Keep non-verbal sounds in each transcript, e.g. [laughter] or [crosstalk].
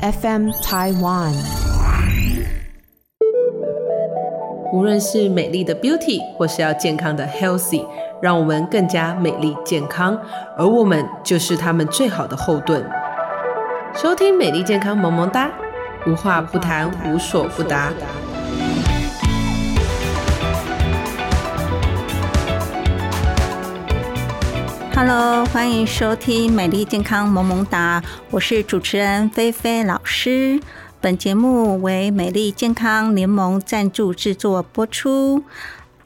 FM Taiwan。无论是美丽的 Beauty，或是要健康的 Healthy，让我们更加美丽健康，而我们就是他们最好的后盾。收听美丽健康萌萌哒，无话不谈，无所不答。Hello，欢迎收听美丽健康萌萌哒，我是主持人菲菲老师。本节目为美丽健康联盟赞助制作播出。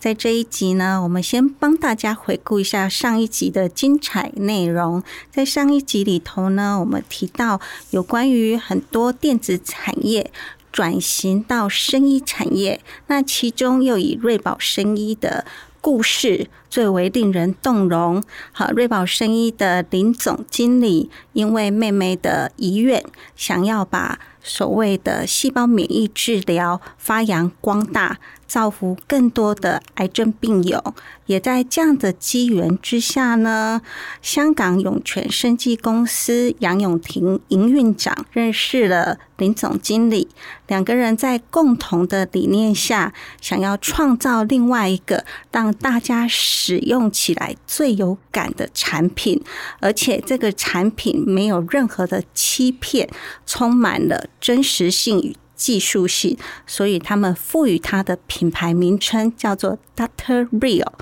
在这一集呢，我们先帮大家回顾一下上一集的精彩内容。在上一集里头呢，我们提到有关于很多电子产业转型到生医产业，那其中又以瑞宝生医的故事最为令人动容。好，瑞宝生医的林总经理因为妹妹的遗愿，想要把所谓的细胞免疫治疗发扬光大，造福更多的癌症病友。也在这样的机缘之下呢，香港涌泉生技公司杨永婷营运长认识了林总经理，两个人在共同的理念下，想要创造另外一个让大家使用起来最有感的产品，而且这个产品没有任何的欺骗，充满了真实性与技术性，所以他们赋予它的品牌名称叫做 Doctor Real。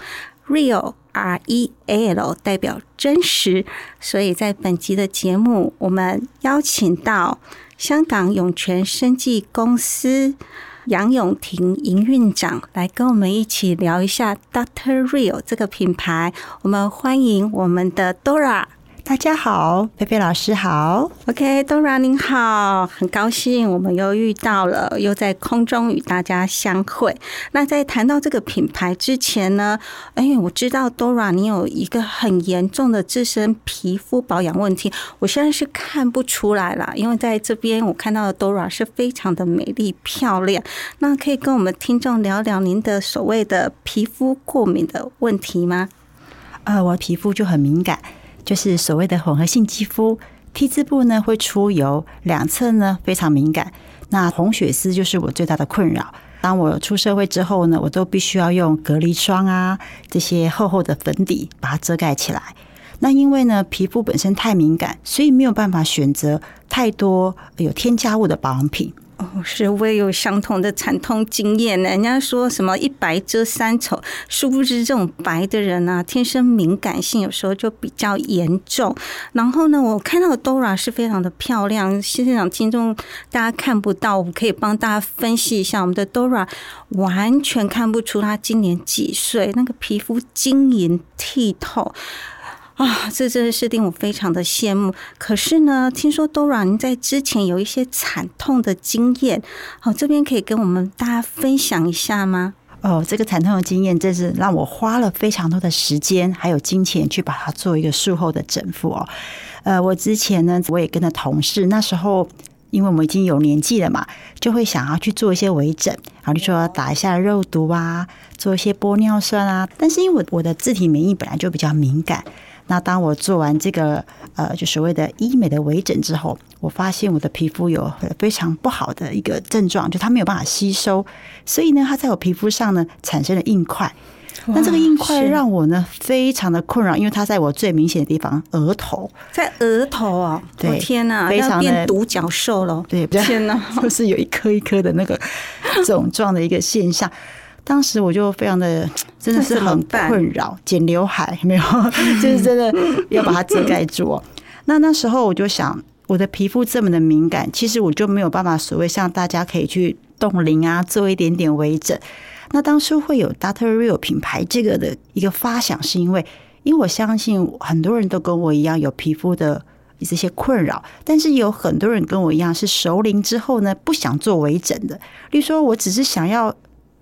Real R E A L 代表真实，所以在本集的节目，我们邀请到香港永泉生技公司杨永婷营运长来跟我们一起聊一下 Doctor Real 这个品牌。我们欢迎我们的 Dora。大家好，菲菲老师好。OK，Dora、您好，很高兴我们又遇到了，又在空中与大家相会。那在谈到这个品牌之前呢，哎，我知道 Dora 你有一个很严重的自身皮肤保养问题，我现在是看不出来啦，因为在这边我看到的 Dora 是非常的美丽漂亮。那可以跟我们听众聊聊您的所谓的皮肤过敏的问题吗？呃，我皮肤就很敏感，就是所谓的混合性肌肤，T 字部呢会出油，两侧呢非常敏感。那红血丝就是我最大的困扰。当我出社会之后呢，我都必须要用隔离霜啊，这些厚厚的粉底把它遮盖起来。那因为呢，皮肤本身太敏感，所以没有办法选择太多有添加物的保养品。哦，是我也有相同的惨痛经验呢。人家说什么一白遮三丑，殊不知这种白的人啊，天生敏感性有时候就比较严重。然后呢，我看到 Dora 是非常的漂亮，现场听众大家看不到，我可以帮大家分析一下，我们的 Dora 完全看不出她今年几岁，那个皮肤晶莹剔透。啊，这真的是令我非常的羡慕。可是呢，听说 Dora 您在之前有一些惨痛的经验，好，这边可以跟我们大家分享一下吗？哦，这个惨痛的经验真是让我花了非常多的时间还有金钱去把它做一个术后的整复哦。呃，我之前呢，我也跟着同事，那时候因为我们已经有年纪了嘛，就会想要去做一些微整，然后就说打一下肉毒啊，做一些玻尿酸啊。但是因为我的自体免疫本来就比较敏感。那当我做完这个呃，就所谓的医美的微整之后，我发现我的皮肤有非常不好的一个症状，就它没有办法吸收，所以呢，它在我皮肤上呢产生了硬块。那这个硬块让我呢非常的困扰，因为它在我最明显的地方额头，在额头啊！对我天哪，非常的要变独角兽了！对，天哪，[laughs] 就是有一颗一颗的那个 [laughs] 肿状的一个现象。当时我就非常的 [tsk] 真的是很困扰，剪刘海没有，[laughs] 就是真的要把它遮盖住、哦。那那时候我就想，我的皮肤这么的敏感，其实我就没有办法所谓像大家可以去冻龄啊，做一点点微整。那当初会有 Doctor Real 品牌这个的一个发想，是因为因为我相信很多人都跟我一样有皮肤的这些困扰，但是有很多人跟我一样是熟龄之后呢，不想做微整的。例如说，我只是想要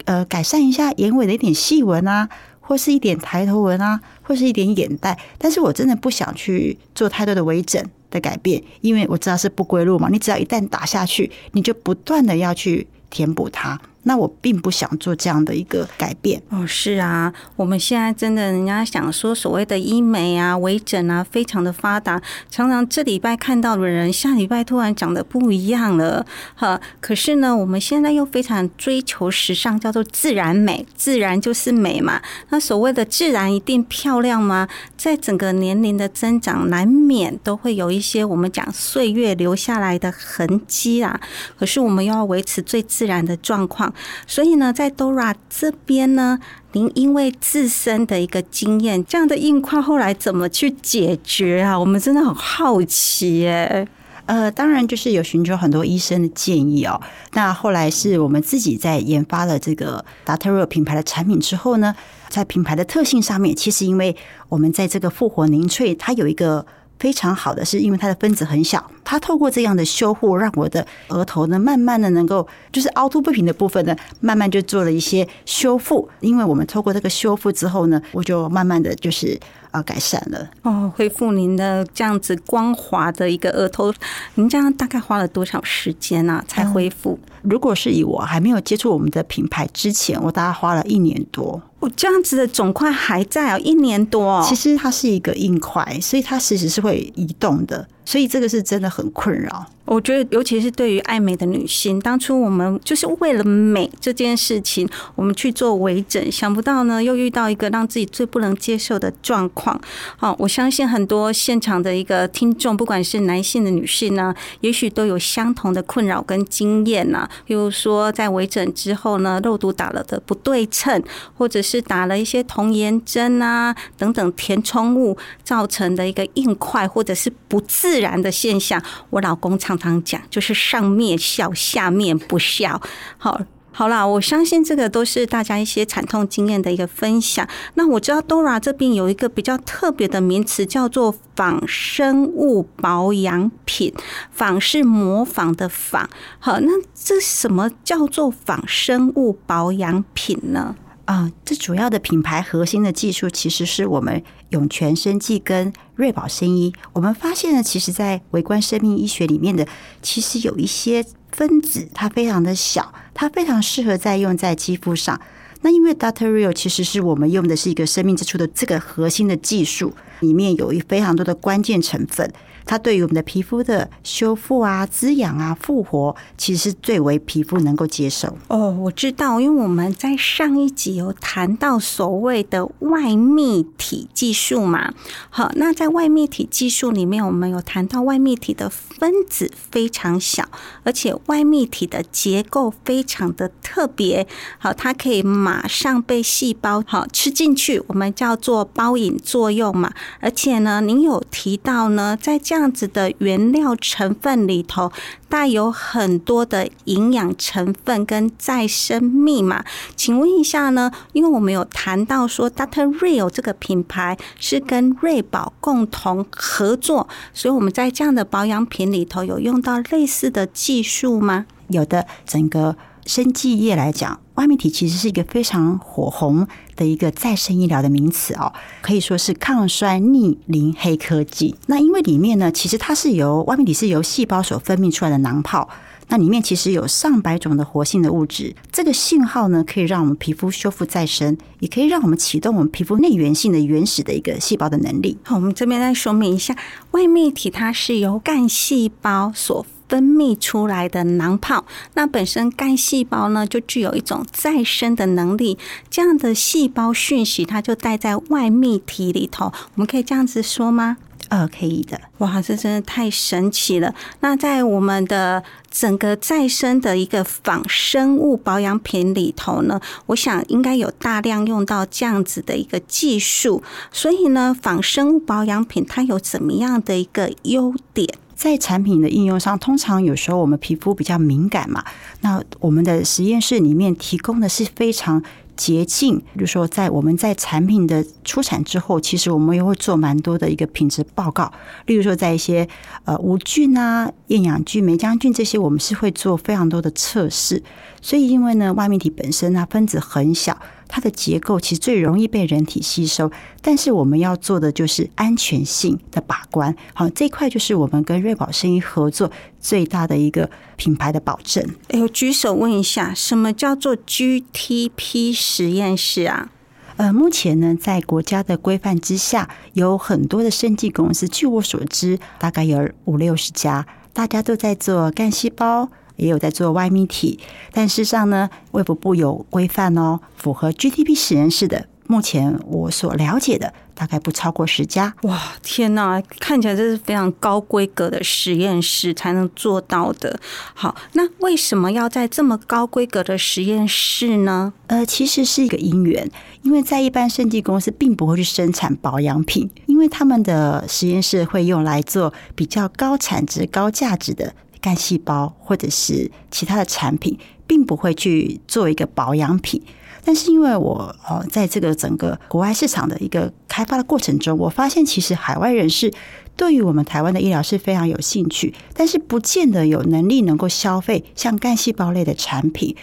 呃改善一下眼尾的一点细纹啊，或是一点抬头纹啊，或是一点眼袋，但是我真的不想去做太多的微整的改变，因为我知道是不归路嘛。你只要一旦打下去，你就不断的要去填补它。那我并不想做这样的一个改变。哦，是啊，我们现在真的，人家想说所谓的医美啊、微整啊，非常的发达，常常这礼拜看到的人，下礼拜突然长得不一样了。哈，可是呢，我们现在又非常追求时尚，叫做自然美，自然就是美嘛。那所谓的自然一定漂亮吗？在整个年龄的增长，难免都会有一些我们讲岁月留下来的痕迹啊。可是我们要维持最自然的状况。所以呢，在 Dora 这边呢，您因为自身的一个经验，这样的硬块后来怎么去解决啊？我们真的很好奇耶。呃，当然就是有寻求很多医生的建议哦。那后来是我们自己在研发了这个 Dr. 品牌的产品之后呢，在品牌的特性上面，其实因为我们在这个复活凝萃，它有一个。非常好的，是因为它的分子很小，它透过这样的修护，让我的额头呢，慢慢的能够就是凹凸不平的部分呢，慢慢就做了一些修复。因为我们透过这个修复之后呢，我就慢慢的就是啊改善了哦，恢复您的这样子光滑的一个额头。您这样大概花了多少时间啊？才恢复？如果是以我还没有接触我们的品牌之前，我大概花了一年多。我这样子的肿块还在哦，一年多。哦其实它是一个硬块，所以它其实是会移动的。所以这个是真的很困扰。我觉得，尤其是对于爱美的女性，当初我们就是为了美这件事情，我们去做微整，想不到呢，又遇到一个让自己最不能接受的状况。好，我相信很多现场的一个听众，不管是男性的女性呢，也许都有相同的困扰跟经验呐。比如说，在微整之后呢，肉毒打了的不对称，或者是打了一些童颜针啊等等填充物造成的一个硬块，或者是不自。自然的现象，我老公常常讲，就是上面笑，下面不笑。好，好啦，我相信这个都是大家一些惨痛经验的一个分享。那我知道 Dora 这边有一个比较特别的名词，叫做仿生物保养品。仿是模仿的仿。好，那这什么叫做仿生物保养品呢？啊，这主要的品牌核心的技术其实是我们永泉生技跟瑞宝生医。我们发现呢，其实，在微观生命医学里面的，其实有一些分子，它非常的小，它非常适合在用在肌肤上。那因为 Dr. Real 其实是我们用的是一个生命之初的这个核心的技术，里面有一非常多的关键成分。它对于我们的皮肤的修复啊、滋养啊、复活，其实最为皮肤能够接受。哦，我知道，因为我们在上一集有谈到所谓的外泌体技术嘛。好，那在外泌体技术里面，我们有谈到外泌体的分子非常小，而且外泌体的结构非常的特别。好，它可以马上被细胞好吃进去，我们叫做包引作用嘛。而且呢，您有提到呢，在这这样子的原料成分里头带有很多的营养成分跟再生密码，请问一下呢？因为我们有谈到说，Dr. Real 这个品牌是跟瑞宝共同合作，所以我们在这样的保养品里头有用到类似的技术吗？有的，整个。生技业来讲，外泌体其实是一个非常火红的一个再生医疗的名词哦，可以说是抗衰逆龄黑科技。那因为里面呢，其实它是由外泌体是由细胞所分泌出来的囊泡，那里面其实有上百种的活性的物质。这个信号呢，可以让我们皮肤修复再生，也可以让我们启动我们皮肤内源性的原始的一个细胞的能力。好，我们这边再说明一下，外泌体它是由干细胞所。分泌出来的囊泡，那本身干细胞呢，就具有一种再生的能力。这样的细胞讯息，它就带在外泌体里头。我们可以这样子说吗？呃，可以的。哇，这真的太神奇了。那在我们的整个再生的一个仿生物保养品里头呢，我想应该有大量用到这样子的一个技术。所以呢，仿生物保养品它有怎么样的一个优点？在产品的应用上，通常有时候我们皮肤比较敏感嘛，那我们的实验室里面提供的是非常洁净，比如说在我们在产品的出产之后，其实我们也会做蛮多的一个品质报告，例如说在一些呃无菌啊、厌氧菌、霉浆菌这些，我们是会做非常多的测试。所以因为呢，外面体本身它分子很小。它的结构其实最容易被人体吸收，但是我们要做的就是安全性的把关。好，这块就是我们跟瑞宝生意合作最大的一个品牌的保证。哎，我举手问一下，什么叫做 GTP 实验室啊？呃，目前呢，在国家的规范之下，有很多的生技公司，据我所知，大概有五六十家，大家都在做干细胞。也有在做外泌体，但事实上呢，卫福部有规范哦，符合 GDP 实验室的，目前我所了解的大概不超过十家。哇，天哪，看起来这是非常高规格的实验室才能做到的。好，那为什么要在这么高规格的实验室呢？呃，其实是一个因缘，因为在一般生技公司并不会去生产保养品，因为他们的实验室会用来做比较高产值、高价值的。干细胞或者是其他的产品，并不会去做一个保养品。但是因为我哦，在这个整个国外市场的一个开发的过程中，我发现其实海外人士对于我们台湾的医疗是非常有兴趣，但是不见得有能力能够消费像干细胞类的产品。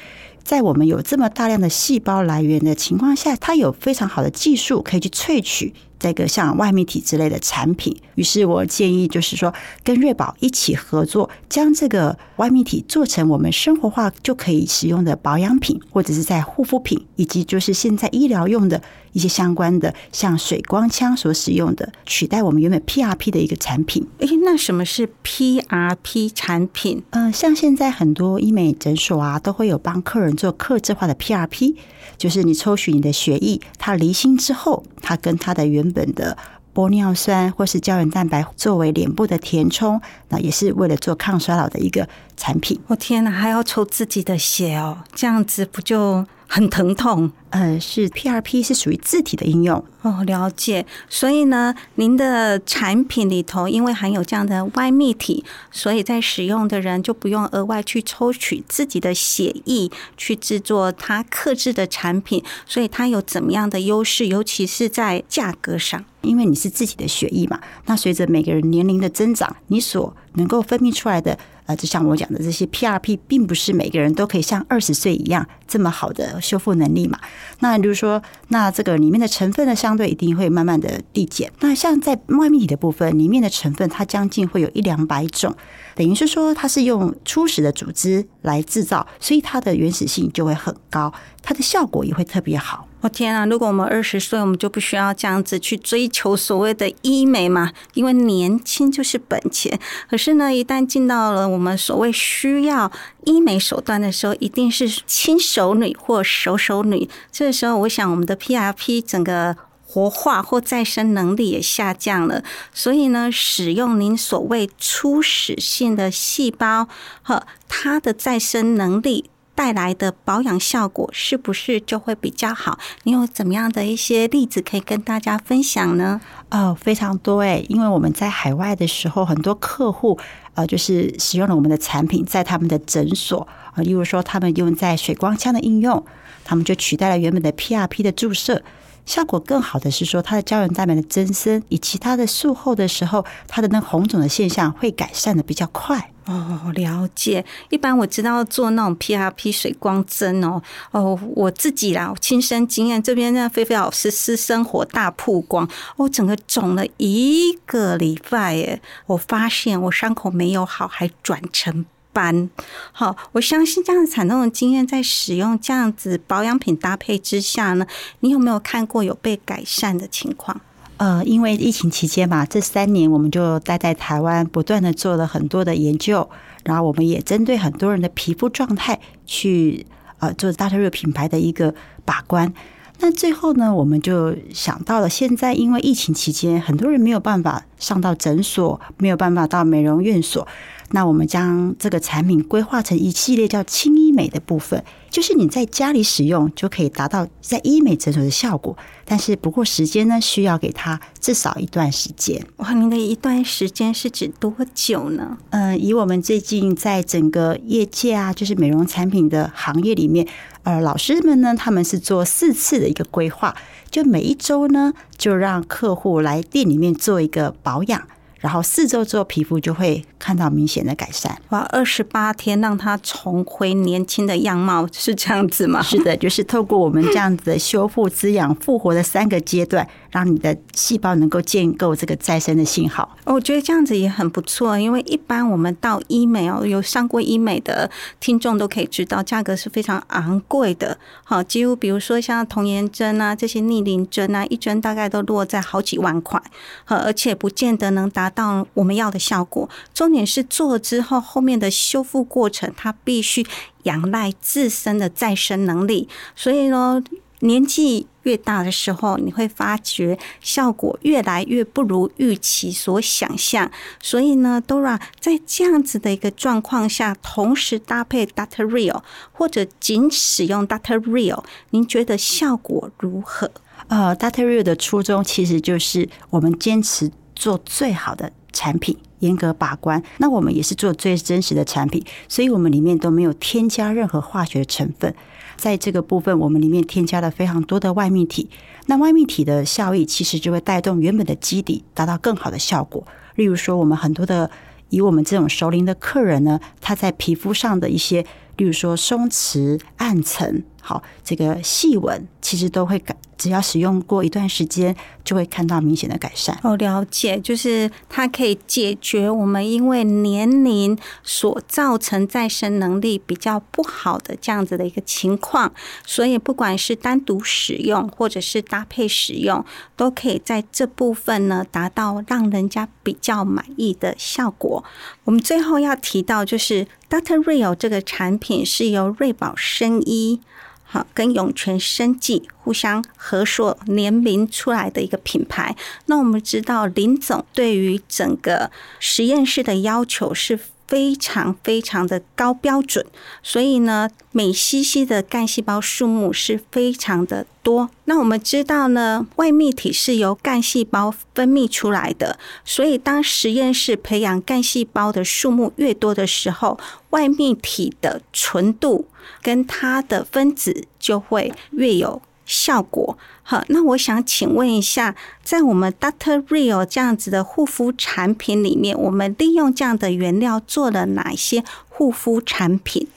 在我们有这么大量的细胞来源的情况下，它有非常好的技术可以去萃取。这个像外泌体之类的产品，于是我建议就是说，跟瑞宝一起合作，将这个外泌体做成我们生活化就可以使用的保养品，或者是在护肤品，以及就是现在医疗用的一些相关的，像水光枪所使用的，取代我们原本 PRP 的一个产品。诶，那什么是 PRP 产品？呃，像现在很多医美诊所啊，都会有帮客人做客制化的 PRP，就是你抽取你的血液，它离心之后，它跟它的原本的玻尿酸或是胶原蛋白作为脸部的填充，那也是为了做抗衰老的一个产品。我天哪，还要抽自己的血哦，这样子不就？很疼痛，呃，是 PRP 是属于自体的应用哦，了解。所以呢，您的产品里头因为含有这样的外泌体，所以在使用的人就不用额外去抽取自己的血液去制作它克制的产品，所以它有怎么样的优势？尤其是在价格上，因为你是自己的血液嘛，那随着每个人年龄的增长，你所能够分泌出来的。呃，就像我讲的，这些 PRP 并不是每个人都可以像二十岁一样这么好的修复能力嘛。那就是说，那这个里面的成分呢，相对一定会慢慢的递减。那像在外泌体的部分，里面的成分它将近会有一两百种，等于是说它是用初始的组织来制造，所以它的原始性就会很高，它的效果也会特别好。我天啊！如果我们二十岁，我们就不需要这样子去追求所谓的医美嘛？因为年轻就是本钱。可是呢，一旦进到了我们所谓需要医美手段的时候，一定是亲手女或手手女。这时候，我想我们的 PRP 整个活化或再生能力也下降了。所以呢，使用您所谓初始性的细胞和它的再生能力。带来的保养效果是不是就会比较好？你有怎么样的一些例子可以跟大家分享呢？哦，非常多诶，因为我们在海外的时候，很多客户呃，就是使用了我们的产品，在他们的诊所啊，例如说他们用在水光枪的应用，他们就取代了原本的 PRP 的注射。效果更好的是说，它的胶原蛋白的增生，以及它的术后的时候，它的那红肿的现象会改善的比较快。哦，了解。一般我知道做那种 PRP 水光针哦，哦，我自己啦，亲身经验，这边那菲菲老师私生活大曝光，我整个肿了一个礼拜耶，我发现我伤口没有好，还转成。斑，好，我相信这样惨痛的经验，在使用这样子保养品搭配之下呢，你有没有看过有被改善的情况？呃，因为疫情期间嘛，这三年我们就待在台湾，不断的做了很多的研究，然后我们也针对很多人的皮肤状态去呃做大特瑞品牌的一个把关。那最后呢，我们就想到了，现在因为疫情期间，很多人没有办法上到诊所，没有办法到美容院所。那我们将这个产品规划成一系列叫轻医美的部分，就是你在家里使用就可以达到在医美诊所的效果，但是不过时间呢，需要给它至少一段时间。哇，您的一段时间是指多久呢？嗯，以我们最近在整个业界啊，就是美容产品的行业里面，呃，老师们呢，他们是做四次的一个规划，就每一周呢，就让客户来店里面做一个保养。然后四周之后皮肤就会看到明显的改善。哇，二十八天让它重回年轻的样貌，是这样子吗？是的，就是透过我们这样子的修复、滋养、复活的三个阶段，让你的细胞能够建构这个再生的信号。我觉得这样子也很不错，因为一般我们到医美哦，有上过医美的听众都可以知道，价格是非常昂贵的。好，几乎比如说像童颜针啊，这些逆龄针啊，一针大概都落在好几万块，而且不见得能达到我们要的效果。重点是做了之后后面的修复过程，它必须仰赖自身的再生能力。所以呢，年纪越大的时候，你会发觉效果越来越不如预期所想象。所以呢，Dora 在这样子的一个状况下，同时搭配 Doctor Real 或者仅使用 Doctor Real，您觉得效果如何？呃，Doctor Real 的初衷其实就是我们坚持做最好的产品。严格把关，那我们也是做最真实的产品，所以我们里面都没有添加任何化学成分。在这个部分，我们里面添加了非常多的外泌体，那外泌体的效益其实就会带动原本的基底达到更好的效果。例如说，我们很多的以我们这种熟龄的客人呢，他在皮肤上的一些，例如说松弛、暗沉，好这个细纹，其实都会改。只要使用过一段时间，就会看到明显的改善。哦，了解，就是它可以解决我们因为年龄所造成再生能力比较不好的这样子的一个情况。所以，不管是单独使用或者是搭配使用，都可以在这部分呢达到让人家比较满意的效果。我们最后要提到，就是 Doctor Real 这个产品是由瑞宝生医。好，跟涌泉生技互相合作联名出来的一个品牌。那我们知道林总对于整个实验室的要求是。非常非常的高标准，所以呢，每 cc 的干细胞数目是非常的多。那我们知道呢，外泌体是由干细胞分泌出来的，所以当实验室培养干细胞的数目越多的时候，外泌体的纯度跟它的分子就会越有。效果好，那我想请问一下，在我们 Doctor Real 这样子的护肤产品里面，我们利用这样的原料做了哪些护肤产品？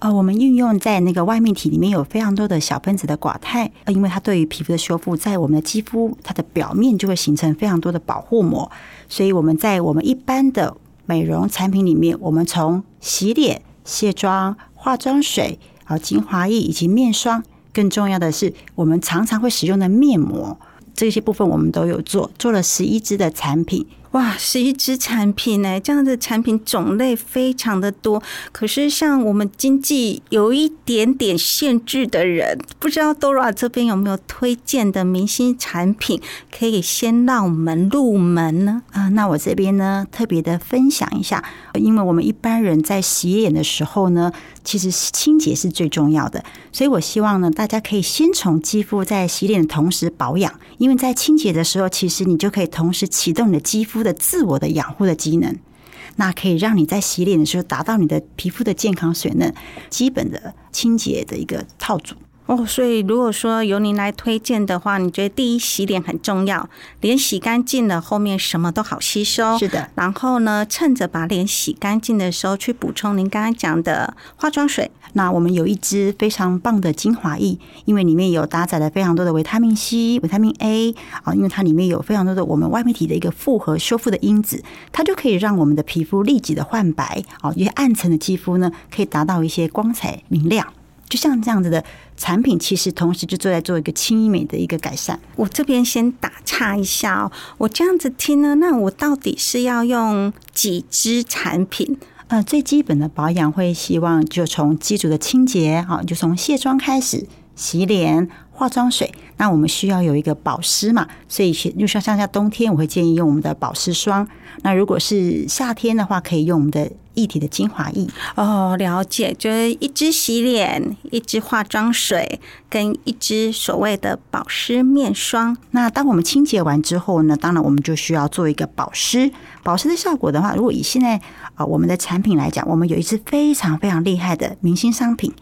呃，我们运用在那个外面体里面有非常多的小分子的寡肽，因为它对于皮肤的修复，在我们的肌肤它的表面就会形成非常多的保护膜，所以我们在我们一般的美容产品里面，我们从洗脸、卸妆、化妆水、啊精华液以及面霜。更重要的是，我们常常会使用的面膜，这些部分我们都有做，做了十一支的产品。哇，十一支产品呢？这样的产品种类非常的多。可是像我们经济有一点点限制的人，不知道 Dora 这边有没有推荐的明星产品，可以先让我们入门呢？啊，那我这边呢特别的分享一下，因为我们一般人在洗脸的时候呢，其实清洁是最重要的，所以我希望呢，大家可以先从肌肤在洗脸的同时保养，因为在清洁的时候，其实你就可以同时启动你的肌肤。的自我的养护的机能，那可以让你在洗脸的时候达到你的皮肤的健康水嫩，基本的清洁的一个套组。哦，所以如果说由您来推荐的话，你觉得第一洗脸很重要，脸洗干净了，后面什么都好吸收。是的，然后呢，趁着把脸洗干净的时候，去补充您刚刚讲的化妆水。那我们有一支非常棒的精华液，因为里面有搭载了非常多的维他命 C、维他命 A 啊，因为它里面有非常多的我们外面体的一个复合修复的因子，它就可以让我们的皮肤立即的焕白啊，一些暗沉的肌肤呢，可以达到一些光彩明亮。就像这样子的产品，其实同时就做在做一个轻医美的一个改善。我这边先打岔一下哦，我这样子听呢，那我到底是要用几支产品？呃，最基本的保养会希望就从基础的清洁，好，就从卸妆开始，洗脸、化妆水。那我们需要有一个保湿嘛，所以就像像像冬天，我会建议用我们的保湿霜。那如果是夏天的话，可以用我们的液体的精华液。哦，了解，就是一支洗脸，一支化妆水，跟一支所谓的保湿面霜。那当我们清洁完之后呢，当然我们就需要做一个保湿。保湿的效果的话，如果以现在啊我们的产品来讲，我们有一支非常非常厉害的明星商品，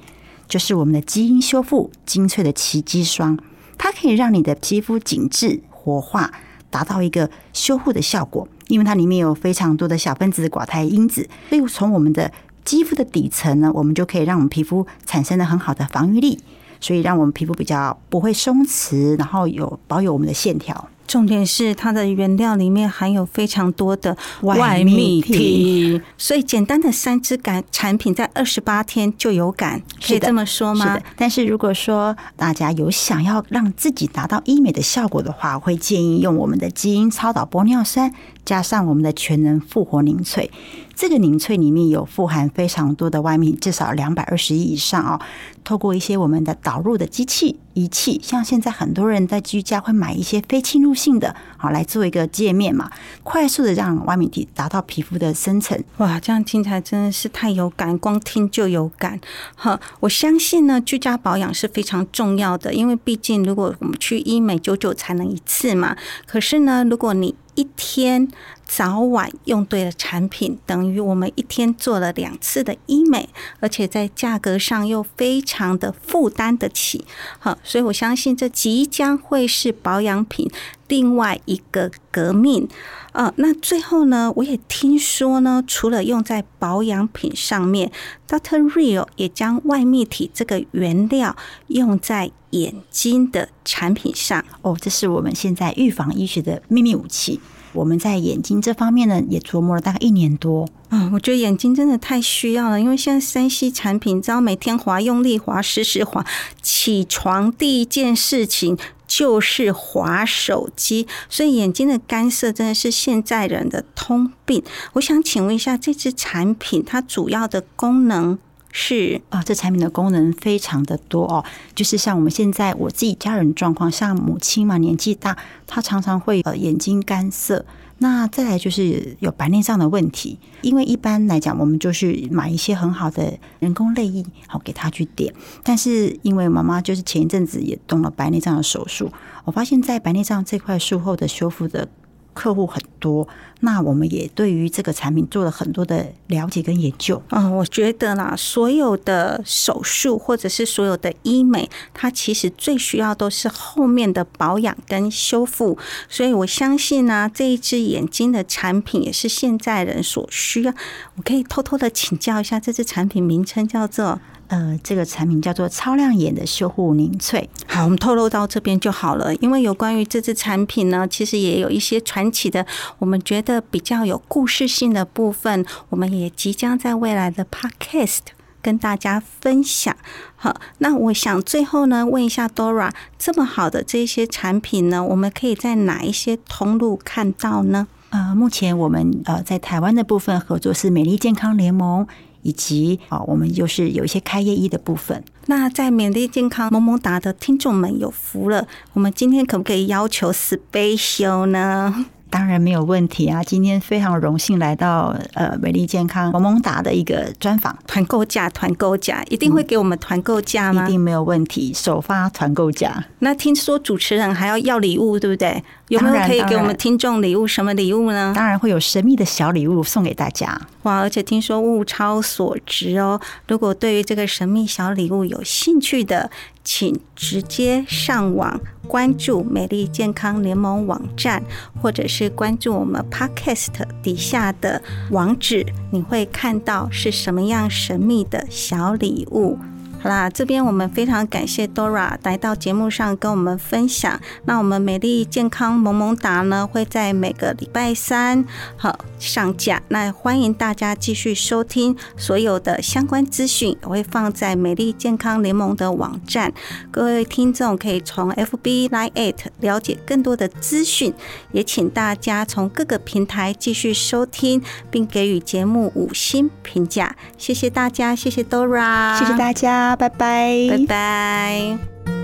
就是我们的基因修复精粹的奇迹霜，它可以让你的肌肤紧致活化。达到一个修护的效果，因为它里面有非常多的小分子寡肽因子，所以从我们的肌肤的底层呢，我们就可以让我们皮肤产生了很好的防御力，所以让我们皮肤比较不会松弛，然后有保有我们的线条。重点是它的原料里面含有非常多的外泌体，所以简单的三支感产品在二十八天就有感，可以这么说吗？但是如果说大家有想要让自己达到医美的效果的话，会建议用我们的基因超导玻尿酸加上我们的全能复活凝萃。这个凝萃里面有富含非常多的外泌，至少两百二十亿以上哦。透过一些我们的导入的机器仪器，像现在很多人在居家会买一些非侵入性的，好来做一个界面嘛，快速的让外泌体达到皮肤的深层。哇，这样听起来真的是太有感，光听就有感。哈，我相信呢，居家保养是非常重要的，因为毕竟如果我们去医美，久久才能一次嘛。可是呢，如果你一天早晚用对了产品，等于我们一天做了两次的医美，而且在价格上又非常的负担得起。好，所以我相信这即将会是保养品另外一个革命。呃，那最后呢，我也听说呢，除了用在保养品上面，Doctor Real 也将外泌体这个原料用在眼睛的产品上。哦，这是我们现在预防医学的秘密武器。我们在眼睛这方面呢，也琢磨了大概一年多。啊，我觉得眼睛真的太需要了，因为现在三 C 产品，只要每天滑、用力滑、时时滑，起床第一件事情就是滑手机，所以眼睛的干涩真的是现在人的通病。我想请问一下，这支产品它主要的功能？是啊，这产品的功能非常的多哦，就是像我们现在我自己家人状况，像母亲嘛，年纪大，她常常会呃眼睛干涩。那再来就是有白内障的问题，因为一般来讲，我们就是买一些很好的人工泪液，好给她去点。但是因为妈妈就是前一阵子也动了白内障的手术，我发现，在白内障这块术后的修复的。客户很多，那我们也对于这个产品做了很多的了解跟研究。嗯，我觉得啦，所有的手术或者是所有的医美，它其实最需要都是后面的保养跟修复。所以我相信呢，这一只眼睛的产品也是现在人所需要。我可以偷偷的请教一下，这支产品名称叫做？呃，这个产品叫做超亮眼的修护凝萃。好，我们透露到这边就好了。因为有关于这支产品呢，其实也有一些传奇的，我们觉得比较有故事性的部分，我们也即将在未来的 Podcast 跟大家分享。好，那我想最后呢，问一下 Dora，这么好的这些产品呢，我们可以在哪一些通路看到呢？呃，目前我们呃在台湾的部分合作是美丽健康联盟。以及啊，我们就是有一些开业医的部分。那在缅甸健康萌萌哒的听众们有福了，我们今天可不可以要求 special 呢？当然没有问题啊！今天非常荣幸来到呃美丽健康萌萌哒的一个专访，团购价，团购价一定会给我们团购价吗？一定没有问题，首发团购价。那听说主持人还要要礼物，对不对？有没有可以给我们听众礼物？什么礼物呢？当然会有神秘的小礼物送给大家。哇！而且听说物超所值哦。如果对于这个神秘小礼物有兴趣的，请直接上网关注美丽健康联盟网站，或者是关注我们 Podcast 底下的网址，你会看到是什么样神秘的小礼物。好啦，这边我们非常感谢 Dora 来到节目上跟我们分享。那我们美丽健康萌萌达呢，会在每个礼拜三好上架。那欢迎大家继续收听，所有的相关资讯也会放在美丽健康联盟的网站。各位听众可以从 FB Line at 了解更多的资讯，也请大家从各个平台继续收听，并给予节目五星评价。谢谢大家，谢谢 Dora，谢谢大家。拜拜，拜拜。